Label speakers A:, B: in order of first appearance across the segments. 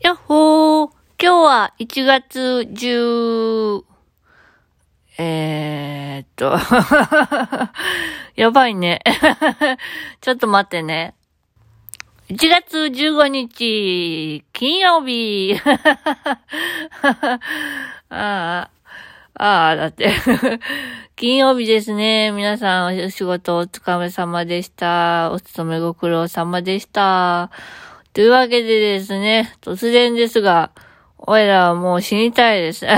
A: やっほー今日は1月10、えーっと、やばいね。ちょっと待ってね。1月15日、金曜日。ああ、ああ、だって。金曜日ですね。皆さんお仕事お疲れ様でした。お勤めご苦労様でした。というわけでですね、突然ですが、おいらはもう死にたいです。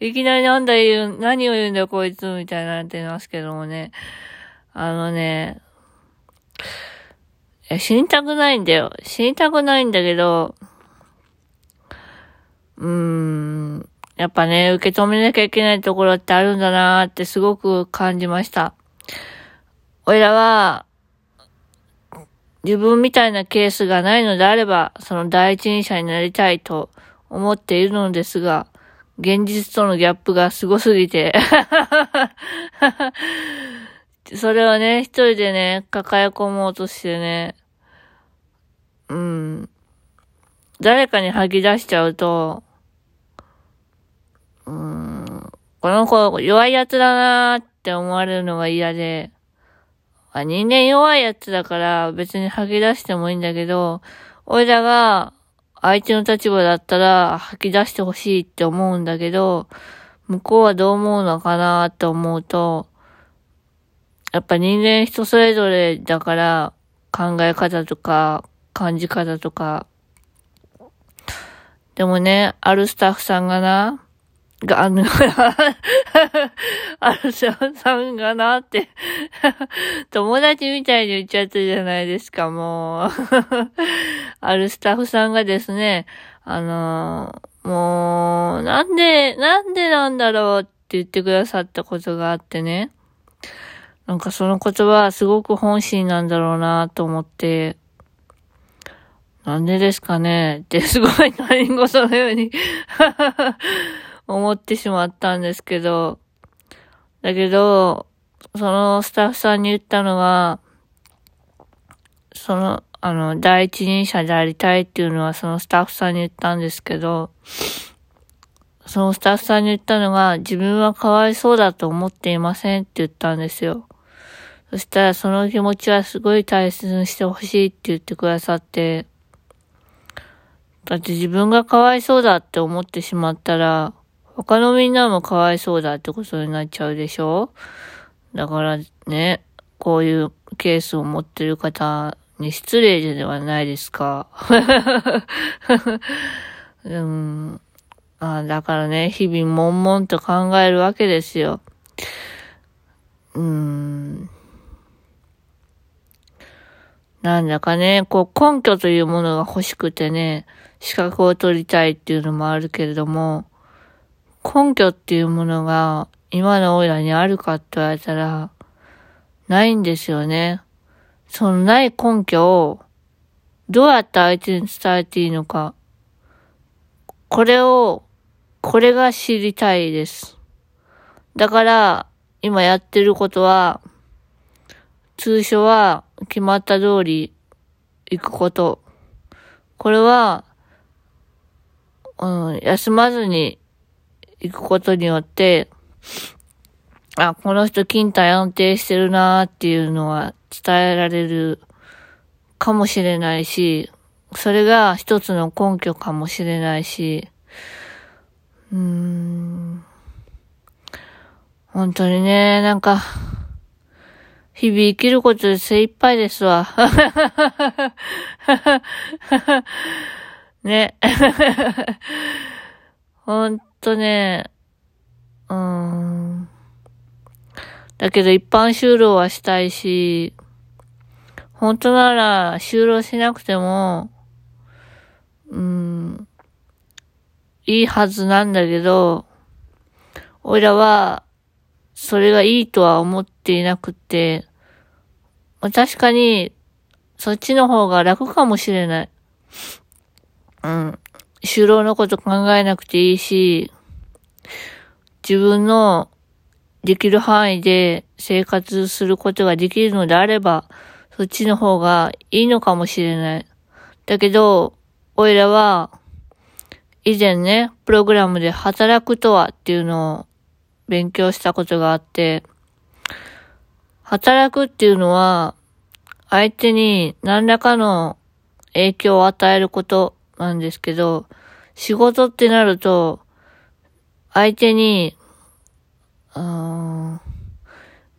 A: いきなりなんだ言う、何を言うんだよこいつみたいになってますけどもね。あのね、死にたくないんだよ。死にたくないんだけど、うーん、やっぱね、受け止めなきゃいけないところってあるんだなーってすごく感じました。おいらは、自分みたいなケースがないのであれば、その第一人者になりたいと思っているのですが、現実とのギャップがすすぎて、それをね、一人でね、抱え込もうとしてね、うん、誰かに吐き出しちゃうと、うん、この子弱いやつだなーって思われるのが嫌で、あ人間弱いやつだから別に吐き出してもいいんだけど、俺らが相手の立場だったら吐き出してほしいって思うんだけど、向こうはどう思うのかなって思うと、やっぱ人間人それぞれだから考え方とか感じ方とか。でもね、あるスタッフさんがな、が、あの、あるスタッフさんがなって、友達みたいに言っちゃったじゃないですか、もう。あるスタッフさんがですね、あのもう、なんで、なんでなんだろうって言ってくださったことがあってね。なんかその言葉はすごく本心なんだろうなと思って、なんでですかねってすごい他人事のように 思ってしまったんですけど、だけど、そのスタッフさんに言ったのは、その、あの、第一人者でありたいっていうのはそのスタッフさんに言ったんですけど、そのスタッフさんに言ったのが、自分はかわいそうだと思っていませんって言ったんですよ。そしたらその気持ちはすごい大切にしてほしいって言ってくださって、だって自分がかわいそうだって思ってしまったら、他のみんなもかわいそうだってことになっちゃうでしょ？だからね、こういうケースを持ってる方に失礼ではないですか。うん、あだからね、日々悶々と考えるわけですよ。うん。なんだかね、こう根拠というものが欲しくてね、資格を取りたいっていうのもあるけれども、根拠っていうものが今のオイラにあるかって言われたら、ないんですよね。そのない根拠をどうやって相手に伝えていいのか。これを、これが知りたいです。だから、今やってることは、通所は決まった通り行くこと。これは、うん、休まずに行くことによって、あ、この人勤怠安定してるなーっていうのは伝えられるかもしれないし、それが一つの根拠かもしれないし、うーん、本当にね、なんか、日々生きることで精一杯ですわ。ね。ほんとね、うーん。だけど一般就労はしたいし、本当なら就労しなくても、うん、いいはずなんだけど、おいらは、それがいいとは思っていなくて、確かに、そっちの方が楽かもしれない。うん。就労のこと考えなくていいし、自分のできる範囲で生活することができるのであれば、そっちの方がいいのかもしれない。だけど、おいらは、以前ね、プログラムで働くとはっていうのを勉強したことがあって、働くっていうのは、相手に何らかの影響を与えることなんですけど、仕事ってなると、相手に、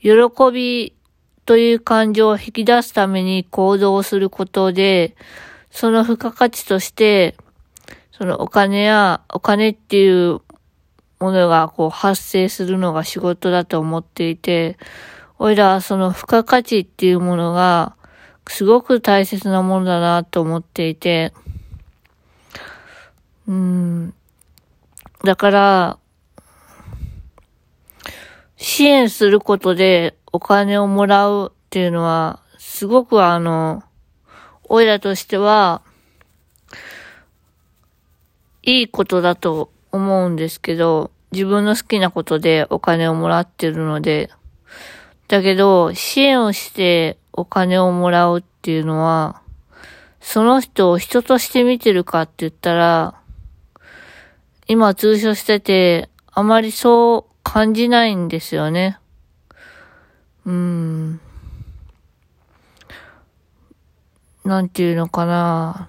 A: 喜びという感情を引き出すために行動することで、その付加価値として、そのお金や、お金っていうものがこう発生するのが仕事だと思っていて、おいらはその付加価値っていうものがすごく大切なものだなと思っていて、うん。だから、支援することでお金をもらうっていうのは、すごくあの、おいらとしては、いいことだと思うんですけど、自分の好きなことでお金をもらってるので、だけど、支援をしてお金をもらうっていうのは、その人を人として見てるかって言ったら、今通所してて、あまりそう感じないんですよね。うーん。なんていうのかな。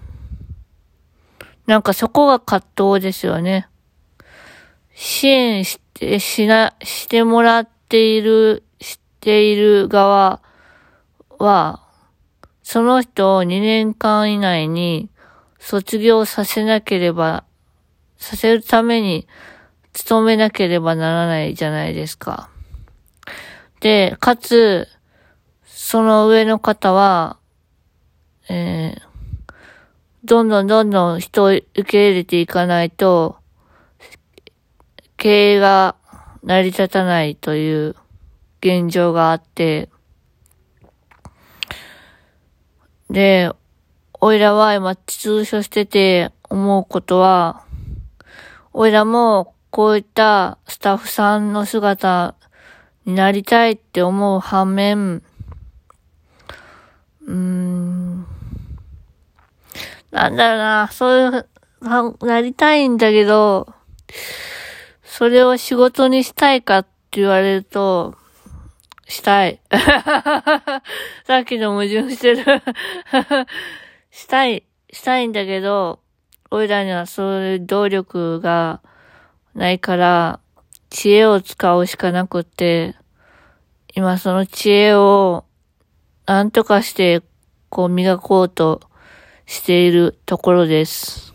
A: なんかそこが葛藤ですよね。支援して、しな、してもらっている、している側は、その人を2年間以内に卒業させなければ、させるために努めなければならないじゃないですか。で、かつ、その上の方は、えー、どんどんどんどん人を受け入れていかないと、経営が成り立たないという現状があって、で、おいらは今通所してて思うことは、おいらもこういったスタッフさんの姿になりたいって思う反面、うーん、なんだろうな、そういう、なりたいんだけど、それを仕事にしたいかって言われると、したい。さっきの矛盾してる したい、したいんだけど、おいらにはそういう動力がないから、知恵を使うしかなくって、今その知恵を何とかしてこう磨こうとしているところです。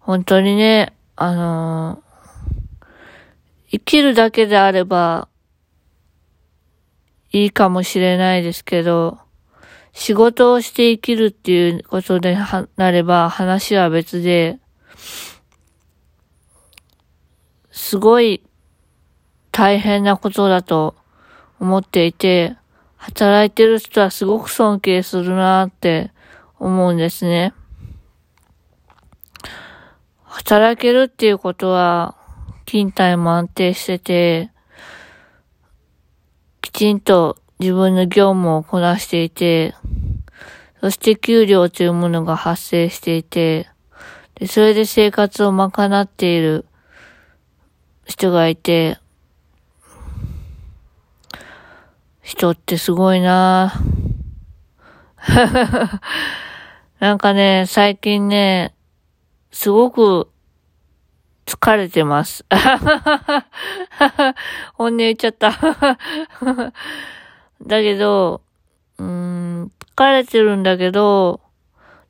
A: 本当にね、あのー、生きるだけであればいいかもしれないですけど、仕事をして生きるっていうことでなれば話は別で、すごい大変なことだと思っていて、働いてる人はすごく尊敬するなって思うんですね。働けるっていうことは、勤怠も安定してて、きちんと自分の業務をこなしていて、そして給料というものが発生していて、でそれで生活を賄っている人がいて、人ってすごいな なんかね、最近ね、すごく疲れてます。本音言っちゃった だけど、うーん、疲れてるんだけど、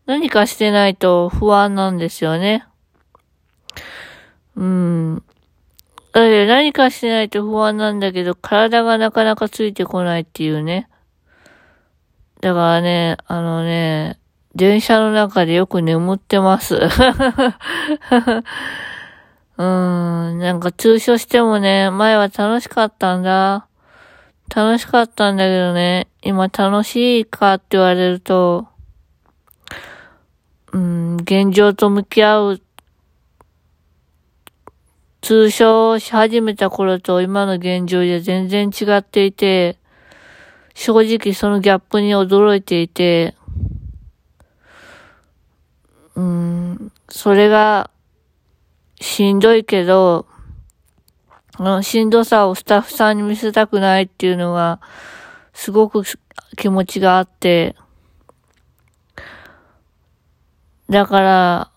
A: 何かしてないと不安なんですよね。うん。だ何かしてないと不安なんだけど、体がなかなかついてこないっていうね。だからね、あのね、電車の中でよく眠ってます。うーん、なんか通所してもね、前は楽しかったんだ。楽しかったんだけどね、今楽しいかって言われると、うん、現状と向き合う通称し始めた頃と今の現状で全然違っていて、正直そのギャップに驚いていて、うんそれが、しんどいけど、あのしんどさをスタッフさんに見せたくないっていうのが、すごく気持ちがあって、だから、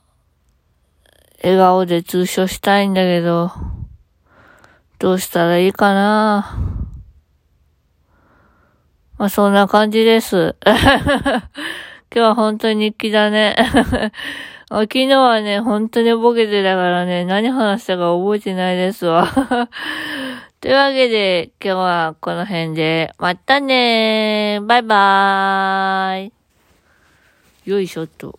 A: 笑顔で通所したいんだけど、どうしたらいいかなまあ、そんな感じです。今日は本当に日記だね。昨日はね、本当にボケてたからね、何話したか覚えてないですわ。というわけで、今日はこの辺で、またねーバイバーイよいしょっと。